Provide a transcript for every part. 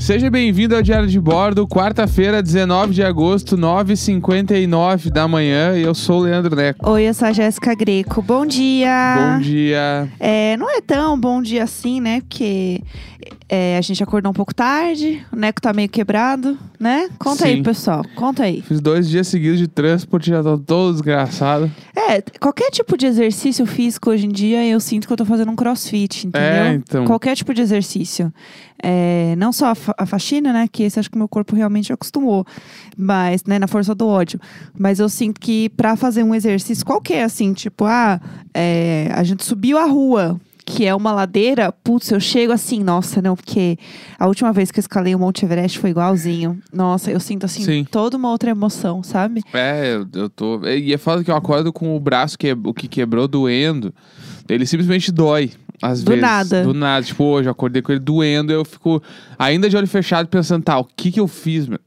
Seja bem-vindo ao Diário de Bordo, quarta-feira, 19 de agosto, 9h59 da manhã. E eu sou o Leandro Neco. Oi, eu sou a Jéssica Greco. Bom dia! Bom dia. É, não é tão bom dia assim, né? Porque é, a gente acordou um pouco tarde, o Neco tá meio quebrado, né? Conta Sim. aí, pessoal. Conta aí. Fiz dois dias seguidos de transporte, já tô todo desgraçado. É, qualquer tipo de exercício físico hoje em dia, eu sinto que eu tô fazendo um crossfit, entendeu? É, então. Qualquer tipo de exercício. É, não só a, fa- a faxina, né? Que esse acho que meu corpo realmente acostumou. Mas, né, na força do ódio. Mas eu sinto que pra fazer um exercício qualquer, assim, tipo, ah, é, a gente subiu a rua. Que é uma ladeira, putz, eu chego assim, nossa, não, porque a última vez que eu escalei o Monte Everest foi igualzinho. Nossa, eu sinto assim, Sim. toda uma outra emoção, sabe? É, eu, eu tô. E é foda que eu acordo com o braço que, o que quebrou doendo. Ele simplesmente dói. Às Do vezes. nada. Do nada. Tipo, hoje eu acordei com ele doendo, eu fico ainda de olho fechado pensando, tá, o que que eu fiz, meu?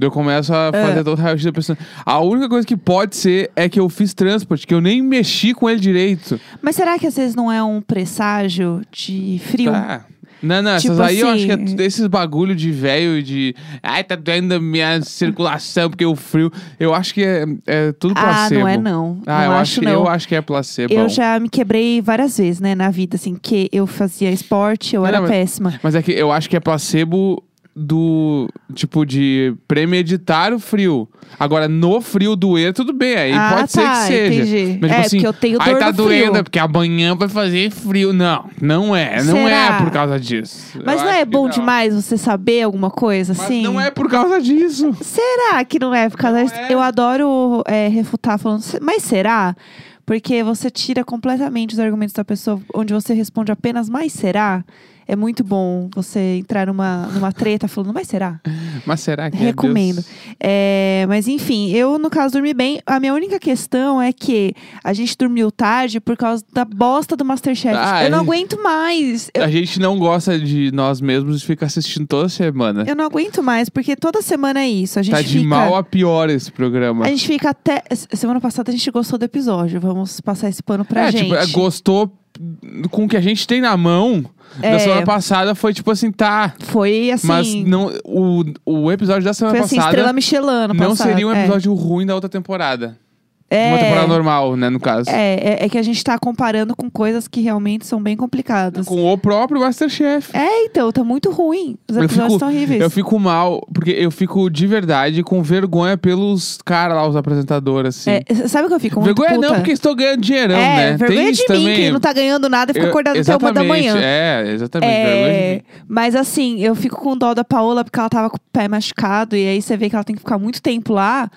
Eu começo a É. fazer todo o raio-x pensando. A única coisa que pode ser é que eu fiz transporte, que eu nem mexi com ele direito. Mas será que às vezes não é um presságio de frio? Tá. Não, não, Tipo essas aí eu acho que é assim- tudo esses bagulho de velho e de. Ai, tá doendo a minha circulação porque o frio. Eu acho que é, é tudo ah, placebo. não é não. Ah, não eu acho não. eu acho que é placebo. Eu já me quebrei várias vezes, né, na vida, assim, que eu fazia esporte, eu Não, era mas- péssima. Mas é que eu acho que é placebo do. Tipo, de premeditar o frio. Agora, no frio doer, tudo bem. Aí ah, pode ser tá, que seja. entendi. Mas, tipo é, assim, porque eu tenho dor Aí tá doendo, é porque amanhã vai fazer frio. Não, não é. Não é Será? por causa disso. Mas Eu não é bom não. demais você saber alguma coisa, Mas assim? não é por causa disso. Será que não é por causa Não disso? é. Eu adoro é, refutar falando, "Se- mas será? Porque você tira completamente os argumentos da pessoa, onde você responde apenas, mas será? É muito bom você entrar numa, numa treta falando, mas será? Mas será que é Recomendo. É, mas enfim, eu, no caso, dormi bem. A minha única questão é que a gente dormiu tarde por causa da bosta do Masterchef. Ah, eu não é. aguento mais. Eu, A gente não gosta de nós mesmos e fica assistindo toda semana. eu não aguento mais, porque toda semana é isso. A gente Tá de fica. mal a pior esse programa. A gente fica até. Semana passada a gente gostou do episódio. Vamos passar esse pano pra é, gente. tipo, é, gostou com o que a gente tem na mão. Da É. semana passada foi tipo assim, tá. Foi assim. Mas não, o, o episódio da semana foi assim, passada estrela Michelin não passado. seria um É. episódio ruim da outra temporada. É. Uma temporada normal, né, no caso. É, é, é que a gente tá comparando com coisas que realmente são bem complicadas. Com o próprio Masterchef. É, então, tá muito ruim. Os episódios estão horríveis. Eu fico mal, porque eu fico de verdade com vergonha pelos caras lá, os apresentadores, assim. É, sabe o que eu fico vergonha puta? não, porque estou ganhando dinheirão, é, né? vergonha Tem isso de mim, também. que não tá ganhando nada e fica Eu- acordado até uma da manhã. É, exatamente. É, mas assim, eu fico com dó da Paola porque ela tava com o pé machucado e aí você vê que ela tem que ficar muito tempo lá.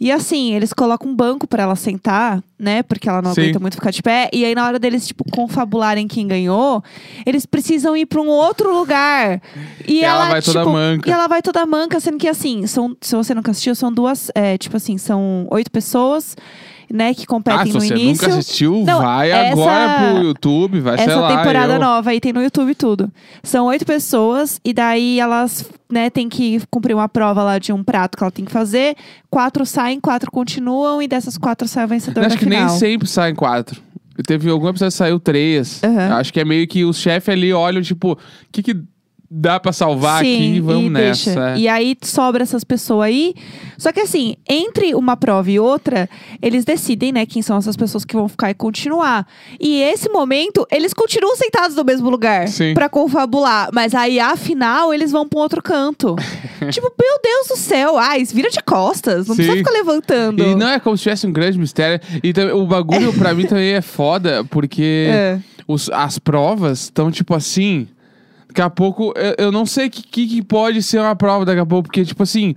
E assim, eles colocam um banco pra ela sentar, né? Porque ela não Sim. aguenta muito ficar de pé. E aí, na hora deles, tipo, confabularem quem ganhou, eles precisam ir pra um outro lugar. E, E ela vai toda tipo, manca. E ela vai toda manca, sendo que assim, são, se você nunca assistiu, são duas. é, tipo assim, são oito pessoas, né, que Ah, competem se no você início. nunca assistiu, Não, vai essa- agora pro YouTube, vai sei Essa lá. temporada eu... nova aí tem no YouTube tudo. São oito pessoas e daí elas, né, tem que cumprir uma prova lá de um prato que ela tem que fazer. Quatro saem, quatro continuam e dessas quatro sai a vencedora Acho da que final. nem sempre saem quatro. Teve algum episódio que saiu três. Aham. Acho que é meio que os chefes ali olham, tipo, o que, que dá pra salvar Sim, aqui? Vamos e nessa. deixa. é. E aí sobra essas pessoas aí. Só que assim, entre uma prova e outra, eles decidem, né, quem são essas pessoas que vão ficar e continuar. E esse momento, eles continuam sentados no mesmo lugar pra confabular. Mas aí, afinal, eles vão pra um outro canto. tipo, meu Deus do céu, ai, vira de costas. Não precisa Sim. ficar levantando. E não é como se tivesse um grande mistério. E também, o bagulho pra mim também é foda, porque É. os- as provas estão tipo assim. Daqui a pouco, eu, eu não sei o que, que, que pode ser uma prova daqui a pouco, porque, tipo assim.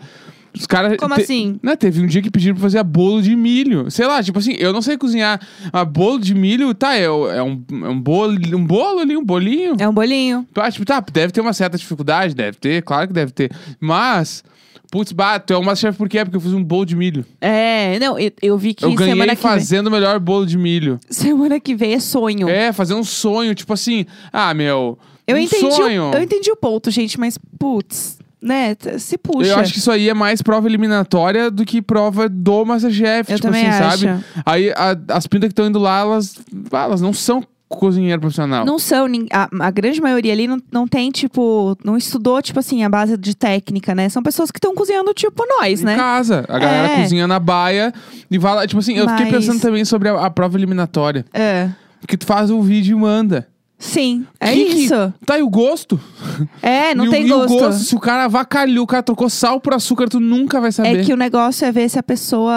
Os caras. Como te- assim? Né, teve um dia que pediram pra fazer bolo de milho. Sei lá, tipo assim, eu não sei cozinhar. A bolo de milho, tá, é, é um, é um bolo, um bolo ali, um bolinho. É um bolinho. Ah, tipo, tá, deve ter uma certa dificuldade, deve ter, claro que deve ter. Mas, putz, bah, tu é o Masterchef por quê? Porque eu fiz um bolo de milho. É, não, eu, eu vi que eu ganhei semana que vem. fazendo o melhor bolo de milho. Semana que vem é sonho. É, fazer um sonho, tipo assim, ah, meu. Eu, um entendi sonho. o, eu entendi o ponto, gente, mas putz, né? Se puxa. Eu acho que isso aí é mais prova eliminatória do que prova do Masterchef. Eu tipo também assim, acho. sabe? Aí a- as pintas que estão indo lá, elas, ah, elas não são cozinheiro profissional. Não são, a, a grande maioria ali não, não tem, tipo, não estudou, tipo assim, a base de técnica, né? São pessoas que estão cozinhando, tipo, nós, Em né? casa. A galera É. cozinha na baia e vai lá. Tipo assim, eu fiquei Mas- pensando também sobre a, a prova eliminatória. É. Que tu faz um vídeo e manda. Sim, é Que que- isso. Tá, e o gosto? É, não e o- tem e gosto. o gosto, se o cara avacalhou, o cara trocou sal por açúcar, tu nunca vai saber. É que o negócio é ver se a pessoa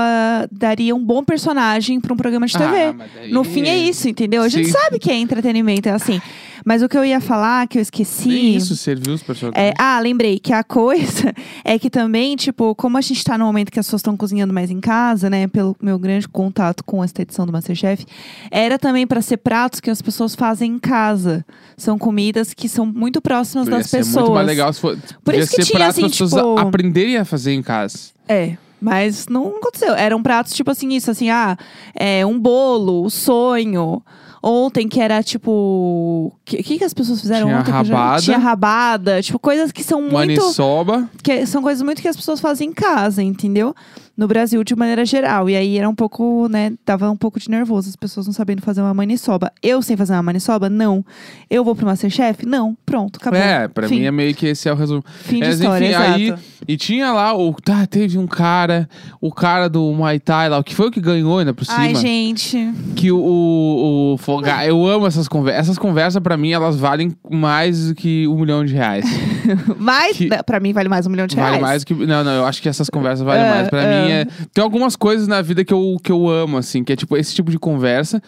daria um bom personagem pra um programa de TV. Ah, mas daí- No fim é isso, entendeu? A gente Sim. sabe que é entretenimento, é assim. Mas o que eu ia falar, que eu esqueci. Nem isso serviu os personagens. É, ah, lembrei que a coisa é que também, tipo, como a gente tá no momento que as pessoas estão cozinhando mais em casa, né, pelo meu grande contato com esta edição do Masterchef, era também pra ser pratos que as pessoas fazem em casa. São comidas que são muito próximas Ia das ser pessoas. muito mais legal se for. podia isso que ser tinha, prato assim, para as pessoas tipo- aprenderem a fazer em casa. É. Mas não aconteceu. Eram pratos tipo assim, isso, assim, ah, é, um bolo, o sonho. Ontem que era tipo. O que, que que as pessoas fizeram Tinha ontem? rabada. Tinha rabada. Tipo, coisas que são muito. Maniçoba. que são coisas muito que as pessoas fazem em casa, entendeu? No Brasil, de maneira geral. E aí era um pouco, né? Dava um pouco de nervoso, as pessoas não sabendo fazer uma maniçoba. Eu sei fazer uma maniçoba? Não. Eu vou pro Masterchef? Não. Pronto, acabou. É, pra Fim. mim é meio que esse é o resumo. Fim de Mas, história, enfim, exato. aí. E tinha lá o. Tá, teve um cara, o cara do Muay Thai lá, o que foi o que ganhou ainda por cima. Ai, gente. Que o, o, o Foga- Eu amo essas conversas. Essas conversas, pra mim, elas valem mais do que um milhão de reais. Mas, Que- pra mim, vale mais um milhão de reais. Vale mais que. Não, não, eu acho que essas conversas valem É, mais. Pra é. mim, é... tem algumas coisas na vida que eu, que eu amo, assim, que é tipo esse tipo de conversa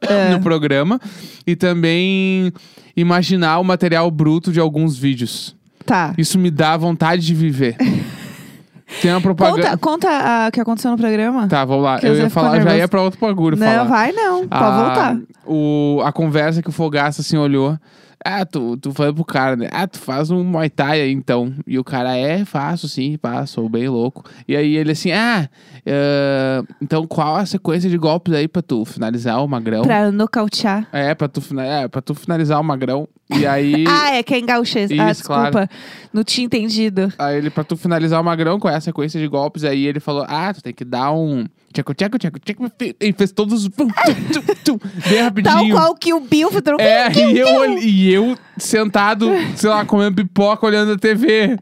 É. no programa. E também imaginar o material bruto de alguns vídeos. Tá. Isso me dá vontade de viver. tem uma propaganda. Conta, conta o que aconteceu no programa. Tá, vamos lá. Que Eu ia falar, já ia pra outro bagulho não, falar. vai não. Pode Ah, voltar. O, a conversa que o Fogaça assim olhou. Ah, tu, tu falou pro cara, né? Ah, tu faz um Muay Thai aí, então. E o cara, é, faço sim, pá, sou bem louco. E aí ele assim, ah, eh, então qual a sequência de golpes aí pra tu finalizar o magrão? Pra nocautear. É, pra tu, é, pra tu finalizar o magrão. E aí... Ah, é que é em gauchês. ah, desculpa. claro. Não tinha entendido. Aí ele, pra tu finalizar o magrão, qual é a sequência de golpes? Aí ele falou, ah, tu tem que dar um... Tcheco, tcheco, tcheco, tcheco. E fez todos os... Bem Tal rapidinho. qual que o Bill fez. É, e eu, e eu sentado, sei lá, comendo pipoca, olhando a TV.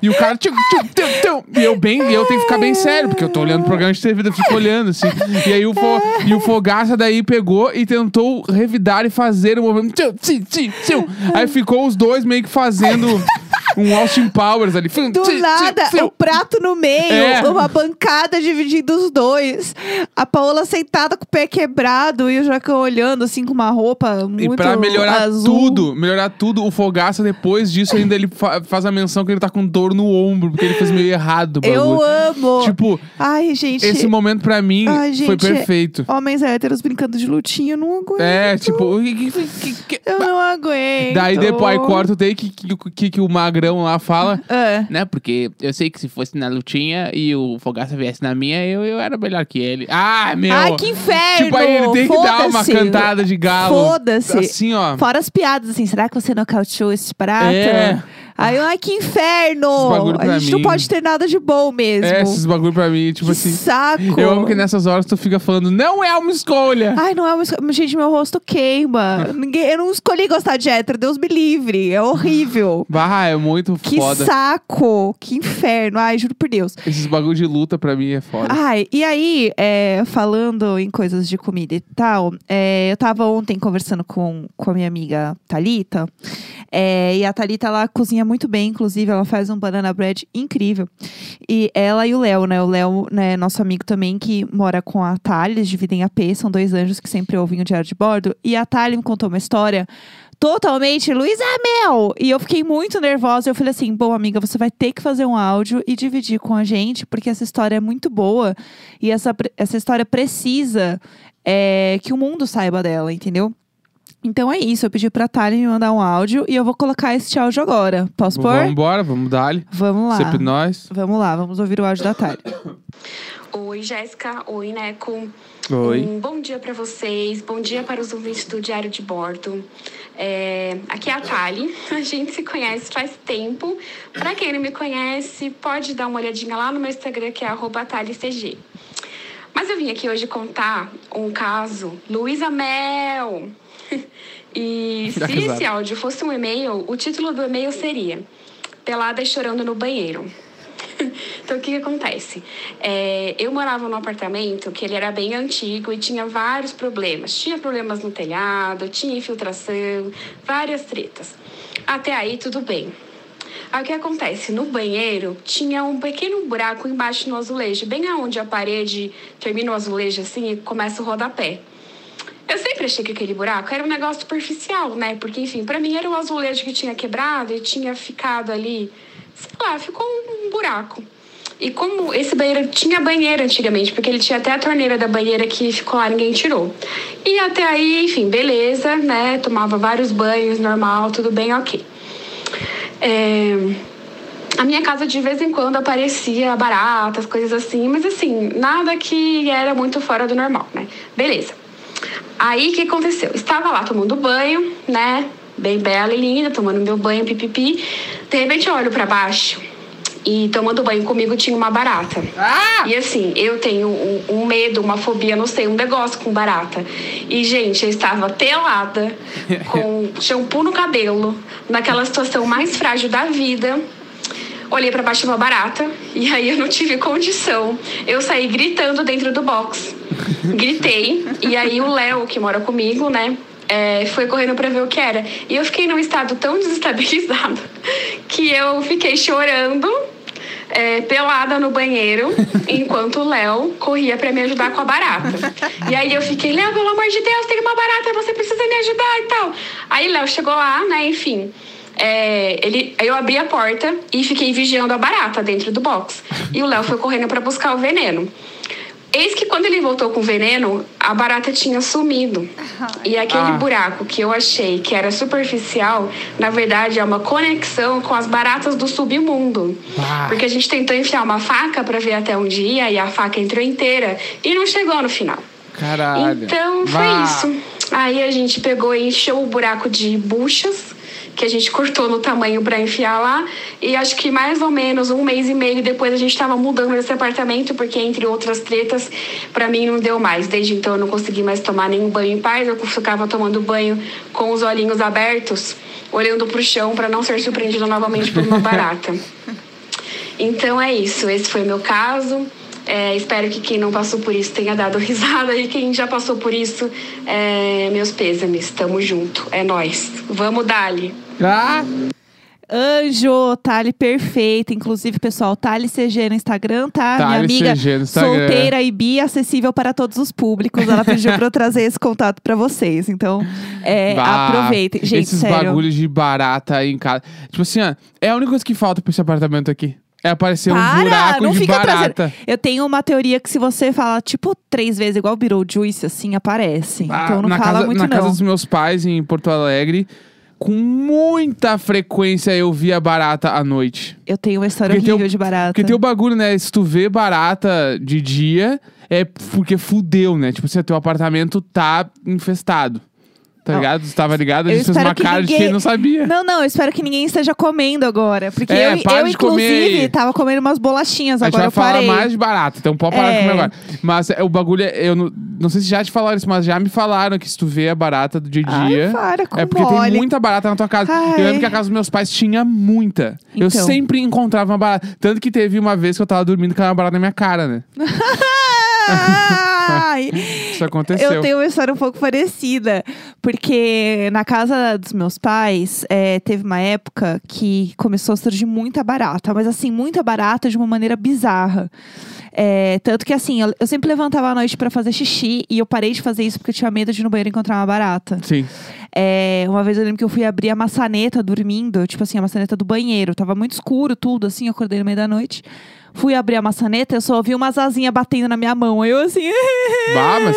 E o cara. Tchum, tchum, tchum. e eu bem, e eu tenho que ficar bem sério, porque eu tô olhando o programa de TV, eu fico olhando, assim. E aí o, fo, e o Fogaça daí pegou e tentou revidar e fazer o movimento. Tchum, tchum, tchum. Aí ficou os dois meio que fazendo um Austin Powers ali. Do nada, o prato no meio, É. uma bancada dividindo os dois. A Paola sentada com o pé quebrado e o Jacão olhando, assim, com uma roupa muito E pra melhorar azul. tudo, melhorar tudo, o Fogaça, depois disso, ainda ele fa- faz a menção que ele tá com dor no ombro, porque ele fez meio errado Eu amo. Tipo, Ai, gente. esse momento pra mim Ai, foi gente, perfeito. Homens héteros brincando de lutinha, eu não aguento. É, tipo, Eu não aguento. daí depois corta o take que, que, que, que o magrão lá fala. É. Né, porque eu sei que se fosse na lutinha e o Fogaça viesse na minha, eu, eu era melhor que ele. Ah, meu! Ai, que inferno! Tipo, aí ele tem que dar uma cantada de galo. Foda-se. Assim, ó. Fora as piadas, assim, será que você nocauteou esse prato? É. Aí, eu, ai, que inferno! A gente não mim. pode ter nada de bom mesmo. É, esses bagulho pra mim, tipo que assim. saco! Eu amo que nessas horas tu fica falando, não é uma escolha. Ai, não é uma esco- Gente, meu rosto queima. Ninguém... Eu não escolhi gostar de hétero, Deus me livre. É horrível. Bah, é muito Que foda. saco! Que inferno! Ai, juro por Deus. Esses bagulho de luta pra mim é foda. Ai, e aí, é, falando em coisas de comida e tal, é, eu tava ontem conversando com, com a minha amiga Thalita. é, e a Thalita, ela cozinha muito bem, inclusive, ela faz um banana bread incrível. E ela e o Léo, né? O Léo, né, nosso amigo também, que mora com a Thalia, eles dividem a P, são dois anjos que sempre ouvem o diário de bordo. E a Thalia me contou uma história totalmente Luísa Mel. E eu fiquei muito nervosa. Eu falei assim: bom, amiga, você vai ter que fazer um áudio e dividir com a gente, porque essa história é muito boa. E essa, essa história precisa é, que o mundo saiba dela, entendeu? Então é isso. Eu pedi pra Thalia me mandar um áudio e eu vou colocar esse áudio agora. Posso pôr? Vamos embora, vamos dar-lhe. Vamos lá. Sempre nós. Vamos lá, vamos ouvir o áudio da Thalia. Oi, Jéssica. Oi, Neco. Oi. Um bom dia para vocês. Bom dia para os ouvintes do Diário de Bordo. É, aqui é a Thali. A gente se conhece faz tempo. Para quem não me conhece, pode dar uma olhadinha lá no meu Instagram, que é arroba ThaliCG. Mas eu vim aqui hoje contar um caso Luísa Mel. E Dá se risada. esse áudio fosse um e-mail, o título do e-mail seria Pelada chorando no banheiro. então, o que, que acontece? É, eu morava num apartamento que ele era bem antigo e tinha vários problemas. Tinha problemas no telhado, tinha infiltração, várias tretas. Até aí, tudo bem. Aí o que acontece? No banheiro tinha um pequeno buraco embaixo no azulejo, bem aonde a parede termina o azulejo assim e começa o rodapé. Eu sempre achei que aquele buraco era um negócio superficial, né? Porque, enfim, pra mim era o azulejo que tinha quebrado e tinha ficado ali, sei lá, ficou um buraco. E como esse banheiro tinha banheiro antigamente, porque ele tinha até a torneira da banheira que ficou lá, ninguém tirou. E até aí, enfim, beleza, né? Tomava vários banhos, normal, tudo bem, ok. É, A minha casa de vez em quando aparecia baratas, coisas assim, mas assim, nada que era muito fora do normal, né? Beleza. Aí o que aconteceu? Estava lá tomando banho, né? Bem bela e linda, tomando meu banho, pipipi. De repente eu olho pra baixo e tomando banho comigo tinha uma barata. E assim, eu tenho um, um medo, uma fobia, não sei, um negócio com barata. E, gente, eu estava pelada, com shampoo no cabelo, naquela situação mais frágil da vida. Olhei pra baixo de uma barata e aí eu não tive condição. Eu saí gritando dentro do box. Gritei. E aí o Léo, que mora comigo, né? é, foi correndo pra ver o que era. E eu fiquei num estado tão desestabilizado que eu fiquei chorando. é, pelada no banheiro, enquanto o Léo corria pra me ajudar com a barata. E aí eu fiquei, Léo, pelo amor de Deus, tem uma barata, você precisa me ajudar e tal. Aí Léo chegou lá, né, enfim. É, ele, eu abri a porta e fiquei vigiando a barata dentro do box. E o Léo foi correndo pra buscar o veneno. Eis que quando ele voltou com o veneno, a barata tinha sumido. E aquele Ah. buraco que eu achei que era superficial, na verdade é uma conexão com as baratas do submundo. Ah. Porque a gente tentou enfiar uma faca pra ver até onde ia e a faca entrou inteira e não chegou no final. Caralho. Então foi isso. Aí a gente pegou e encheu o buraco de buchas que a gente cortou no tamanho para enfiar lá e acho que mais ou menos um mês e meio depois a gente estava mudando esse apartamento porque entre outras tretas para mim não deu mais desde então eu não consegui mais tomar nenhum banho em paz eu ficava tomando banho com os olhinhos abertos olhando pro chão para não ser surpreendida novamente por uma barata então é isso, esse foi o meu caso. É, espero que quem não passou por isso tenha dado risada e quem já passou por isso, é, meus pêsames. Tamo junto, é nós. Vamos dali. Ah, Anjo, Tali perfeita. Inclusive, pessoal, Tali CG no Instagram, tá? Minha amiga CG no Instagram. solteira e bi, acessível para todos os públicos. Ela pediu pra eu trazer esse contato pra vocês. Então, é, bah, aproveitem. Gente, Esses sério. bagulhos de barata aí em casa. Tipo assim, ó, é a única coisa que falta pra esse apartamento aqui. É aparecer um Para, buraco não de fica barata. trazendo. Eu tenho uma teoria que se você fala, tipo, três vezes igual Beetlejuice, assim, aparece. Ah, então não na fala casa, muito, na não. casa dos meus pais, em Porto Alegre, com muita frequência eu via barata à noite. Eu tenho uma história Porque horrível o- de barata. Porque tem o bagulho, né? Se tu vê barata de dia, é porque fudeu, né? Tipo assim, teu apartamento tá infestado. Tá Não. ligado? Tu tava ligado? A Eu gente fez uma que cara de ninguém- quem não sabia. Não, não, eu espero que ninguém esteja comendo agora. Porque É, eu, para eu de comer inclusive, aí. tava comendo umas bolachinhas, A gente agora vai eu falar mais de barata, então pode parar É. de comer agora. Mas é, o bagulho é. Eu não, não sei se já te falaram isso, mas já me falaram que se tu vê a barata do dia a dia. para com é porque tem mole. muita barata na tua casa. Ai. Eu lembro que a casa dos meus pais tinha muita. Eu Então. sempre encontrava uma barata. Tanto que teve uma vez que eu tava dormindo com uma barata na minha cara, né? Ai, Isso aconteceu. eu tenho uma história um pouco parecida. Porque na casa dos meus pais, é, teve uma época que começou a surgir muita barata. Mas assim, muita barata de uma maneira bizarra. É, tanto que assim, eu, eu sempre levantava à noite pra fazer xixi. E eu parei de fazer isso porque eu tinha medo de ir no banheiro encontrar uma barata. Sim. É, uma vez eu lembro que eu fui abrir a maçaneta dormindo, tipo assim, a maçaneta do banheiro. Tava muito escuro, tudo, assim, eu acordei no meio da noite. Fui abrir a maçaneta, eu só ouvi umas asinhas batendo na minha mão. Aí eu assim. Bah, mas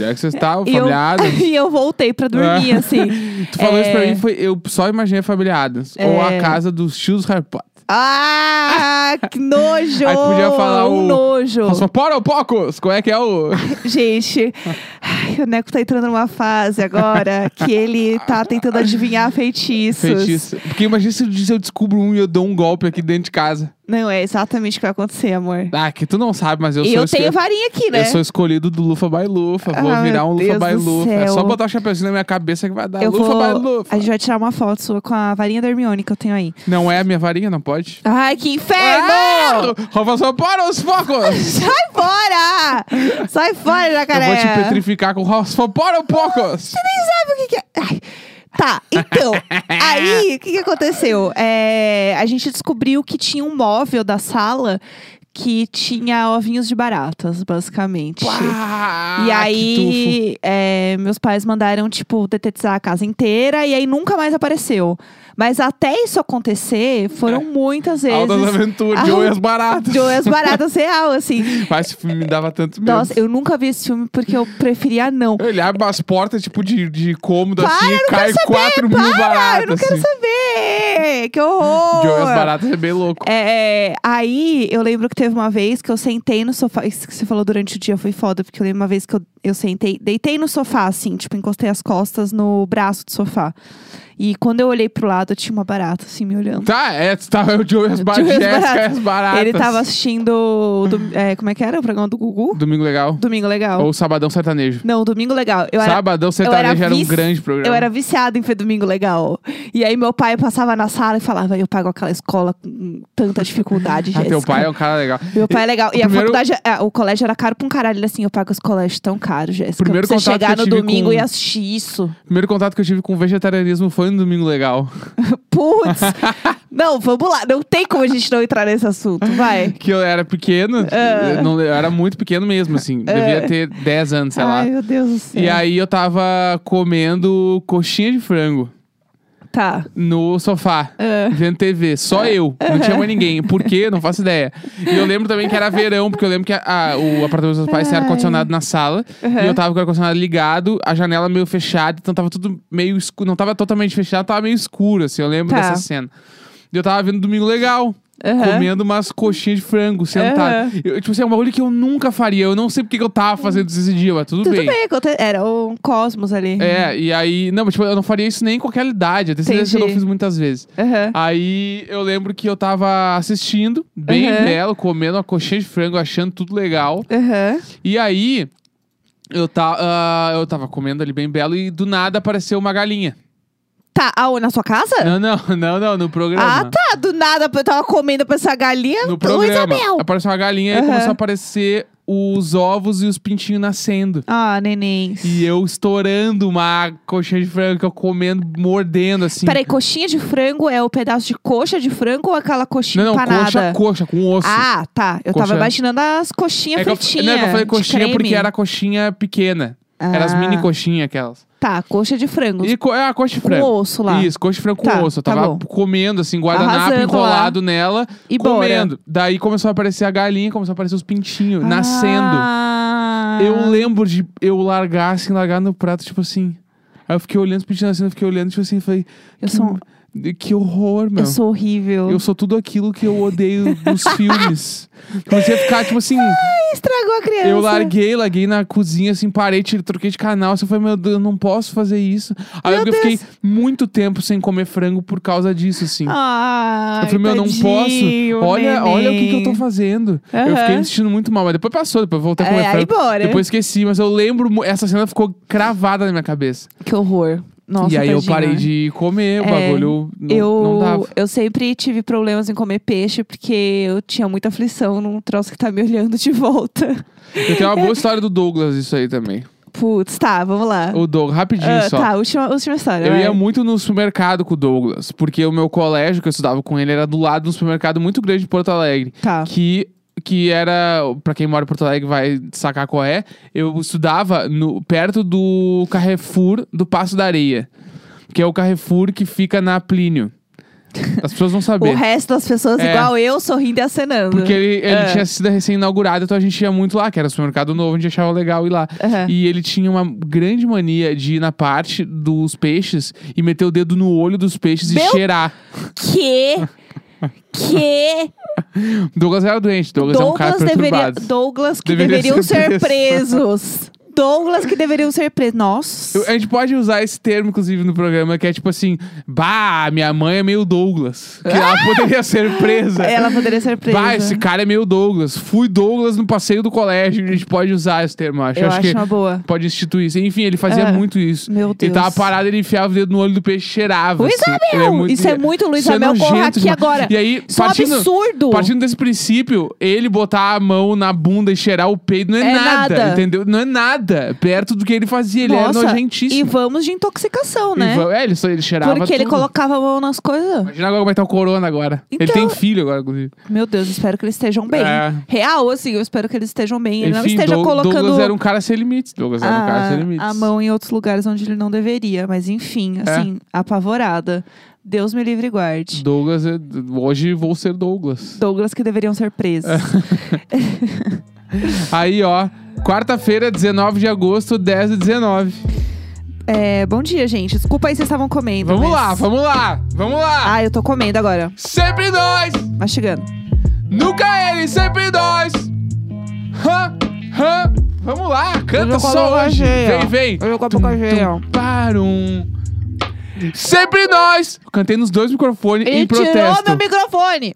é que vocês estavam e, eu, e eu voltei pra dormir, assim. Tu falou isso pra É. mim, foi, eu só imaginei familiares. Ou a É. casa dos tios Harry Potter. Ah, que nojo! Aí podia falar um o- nojo. Passou por ou pocos? Como é que é o. Gente, ai, o Neco tá entrando numa fase agora que ele tá tentando adivinhar feitiços. Feitiço. Porque imagina se eu descubro um e eu dou um golpe aqui dentro de casa. Não, é exatamente o que vai acontecer, amor. Ah, que tu não sabe, mas eu sou eu tenho varinha aqui, né? Eu sou escolhido do Lufa by Lufa. Vou Ah, virar um meu Lufa Deus by Lufa. É só céu. botar o chapeuzinho na minha cabeça que vai dar Eu Lufa vou... by Lufa. A gente vai tirar uma foto sua com a varinha da Hermione que eu tenho aí. Não é a minha varinha, não pode? Ai, que inferno! Ah! Rafa, só para os focos! Sai fora! Sai fora, Eu jacaré! vou te petrificar com Rafa, para os focos! Sabe o que, que é? Ai, Tá, então, aí, o que, que aconteceu? É, a gente descobriu que tinha um móvel da sala que tinha ovinhos de baratas, basicamente. Pá, e aí, é, meus pais mandaram, tipo, detetizar a casa inteira e aí nunca mais apareceu. Mas até isso acontecer, foram muitas tufo. vezes. Altas aventuras, de Al- olhas baratas. De as baratas real, assim. Mas esse filme me dava tanto medo. Nossa, eu nunca vi esse filme porque eu preferia não. Ele abre as portas, tipo, de, de cômodo, Para, assim, e cai saber, 4 mil para, baratas. eu não quero assim. saber! Que horror! Olhas baratas é bem louco. É, aí eu lembro que teve uma vez que eu sentei no sofá. Isso que você falou durante o dia foi foda, porque eu lembro uma vez que eu, eu sentei, deitei no sofá, assim, tipo, encostei as costas no braço do sofá. E quando eu olhei pro lado, tinha uma barata, assim, me olhando. Tá, é, tava o Joey as baratas, olhas Jéssica baratas. as baratas. Ele tava assistindo. do- é, como é que era o programa do Gugu? Domingo Legal. Domingo Legal. Ou Sabadão Sertanejo. Não, Domingo Legal. Eu era, Sabadão eu Sertanejo era, um vici- grande programa. Eu era viciada em Fê Domingo Legal. E aí meu pai passava na sala e falava: Eu pago aquela escola com tanta dificuldade, Ah, teu Jéssica." pai é um cara legal. Meu pai é legal. E, a primeiro- faculdade, é, o colégio era caro pra um caralho. Ele assim, eu pago os colégios tão caros, Jéssica. Primeiro pra você contato chegar que eu no tive domingo com- e assistir isso. O primeiro contato que eu tive com vegetarianismo foi no Domingo Legal. Putz! não, vamos lá. Não tem como a gente não entrar nesse assunto. Vai. Que eu era pequeno, eu, não- eu era muito pequeno mesmo, assim. Devia ter 10 anos, sei lá. Ai, meu Deus do céu. E aí eu tava comendo coxinha de frango Tá. no sofá, Ah. vendo TV. Só eu, não tinha mais ninguém. Por quê? Não faço ideia. E eu lembro também que era verão, porque eu lembro que a- a- o apartamento dos meus pais tinha Ai. ar-condicionado na sala. E eu tava com o ar-condicionado ligado, a janela meio fechada, então tava tudo meio escuro. Não tava totalmente fechado, tava meio escuro, assim. Eu lembro Tá. dessa cena. E eu tava vendo Domingo Legal. Aham. Comendo umas coxinhas de frango, sentado. Aham. Eu, tipo assim, é um bagulho que eu nunca faria. Eu não sei porque que eu tava fazendo isso esse dia, mas tudo, Tudo bem. bem, aconte- era um cosmos ali. É, e aí. Não, mas tipo, eu não faria isso nem em qualquer idade. Eu tenho certeza que eu não fiz muitas vezes. Aham. Aí eu lembro que eu tava assistindo, bem Uhum. belo, comendo uma coxinha de frango, achando tudo legal. E aí. Eu, ta, ah, eu tava comendo ali bem belo e do nada apareceu uma galinha. Tá, ah, na sua casa? Não, não, não, não, no programa. Ah, tá. Do nada, eu tava comendo pra essa galinha. No programa. Isabel. Apareceu uma galinha e Aham. começou a aparecer os ovos e os pintinhos nascendo. Ah, neném. E eu estourando uma coxinha de frango, que eu comendo, mordendo, assim. Peraí, coxinha de frango é o pedaço de coxa de frango ou aquela coxinha Não, não, empanada? coxa, coxa, com osso. Ah, tá. Eu Coxa- tava imaginando as coxinhas É que eu, fritinhas. não, é que eu falei de coxinha creme. porque era coxinha pequena. Era as Ah. mini coxinhas aquelas. Tá, coxa de frango. E co- é a coxa de com frango. osso lá. Isso, coxa de frango com Tá, osso. Eu tá tava bom. comendo, assim, guardanapo Arrasando enrolado nela, E bora. comendo. Daí começou a aparecer a galinha, começou a aparecer os pintinhos, nascendo. Ah. Eu lembro de eu largar, assim, largar no prato, tipo assim. Aí eu fiquei olhando os pintinhos nascendo, eu fiquei olhando, tipo assim, falei. Eu que, sou- que horror, meu. Eu sou horrível. Eu sou tudo aquilo que eu odeio dos filmes. Comecei a ficar, tipo assim, Estragou a criança. eu larguei, larguei na cozinha, assim, parei, tirei, troquei de canal. Assim, eu falei, meu Deus, eu não posso fazer isso. Aí Meu eu fiquei Deus. muito tempo sem comer frango por causa disso, assim. Ah, eu falei, meu, não posso. Olha, olha o que, que eu tô fazendo. Eu Aham. fiquei me sentindo muito mal, mas depois passou, depois eu voltei a comer É, aí frango. bora. Depois esqueci, mas eu lembro, essa cena ficou cravada na minha cabeça. Que horror. Nossa, e aí eu parei de comer, o É, bagulho não, eu, não dava. eu sempre tive problemas em comer peixe porque eu tinha muita aflição num troço que tá me olhando de volta. Eu tenho uma boa história do Douglas, isso aí também. Putz, tá, vamos lá. O Douglas, rapidinho Ah, só. tá, última, última história. Eu vai. ia muito no supermercado com o Douglas, porque o meu colégio que eu estudava com ele era do lado de um supermercado muito grande de Porto Alegre. Tá. Que, que era, pra quem mora em Porto Alegre vai sacar qual é, eu estudava no, perto do Carrefour do Passo da Areia. Que é o Carrefour que fica na Plínio. As pessoas vão O saber. resto das pessoas, É. igual eu, sorrindo e acenando. Porque ele, ele Ah. tinha sido recém-inaugurado, então a gente ia muito lá, que era supermercado novo, a gente achava legal ir lá. Aham. E ele tinha uma grande mania de ir na parte dos peixes e meter o dedo no olho dos peixes Meu- e cheirar. Que? que? Douglas era doente, Douglas, é um cara Douglas, deveria, perturbado. Douglas que Deveria deveriam ser ser preso. presos. Douglas que deveriam ser presos. Nossa. A gente pode usar esse termo, inclusive, no programa, que é tipo assim: Bah, minha mãe é meio Douglas. Que ela poderia ser presa. Ela poderia ser presa. Bah, esse cara é meio Douglas. Fui Douglas no passeio do colégio. A gente pode usar esse termo, acho. Eu acho, acho que uma boa. pode instituir isso. Enfim, ele fazia É. muito isso. Meu Ele tava Deus. parado, ele enfiava o dedo no olho do peixe e cheirava. Luiz assim. Ele Amel! Isso é muito Luiz é Amel, corra aqui demais. agora. E aí, Isso é um partindo, absurdo. partindo desse princípio, ele botar a mão na bunda e cheirar o peido não é, É nada, nada. entendeu? Não é nada. Perto do que ele fazia. Ele Nossa, era E nojentíssimo. vamos de intoxicação, E né? va- É, ele, só- ele cheirava Porque ele tudo. colocava a mão nas coisas. Imagina agora como vai estar o corona agora. ele Então- tem filho agora, inclusive. Meu Deus, espero que eles estejam bem. É. Real, assim, eu espero que eles estejam bem. Ele não esteja Doug- colocando Douglas era um cara sem limites. Douglas era um cara sem a, limites. a mão em outros lugares onde ele não deveria. Mas enfim, É. assim, apavorada. Deus me livre e guarde. Douglas, é- hoje vou ser Douglas. Douglas que deveriam ser presos. Aí, ó, quarta-feira, 19 de agosto, 10 e 19. É, bom dia, gente. Desculpa aí se vocês estavam comendo. Vamos mas- lá, vamos lá, vamos lá. Ah, eu tô comendo agora. Sempre nós, Mastigando. nunca ele, sempre nós. Hã, hã. Vamos lá, canta Eu a só boca hoje. cheia. Vem, vem. Eu tô com a cheia. tum, Parum. Sempre nós. Cantei nos dois microfones Ele em tirou protesto. meu microfone.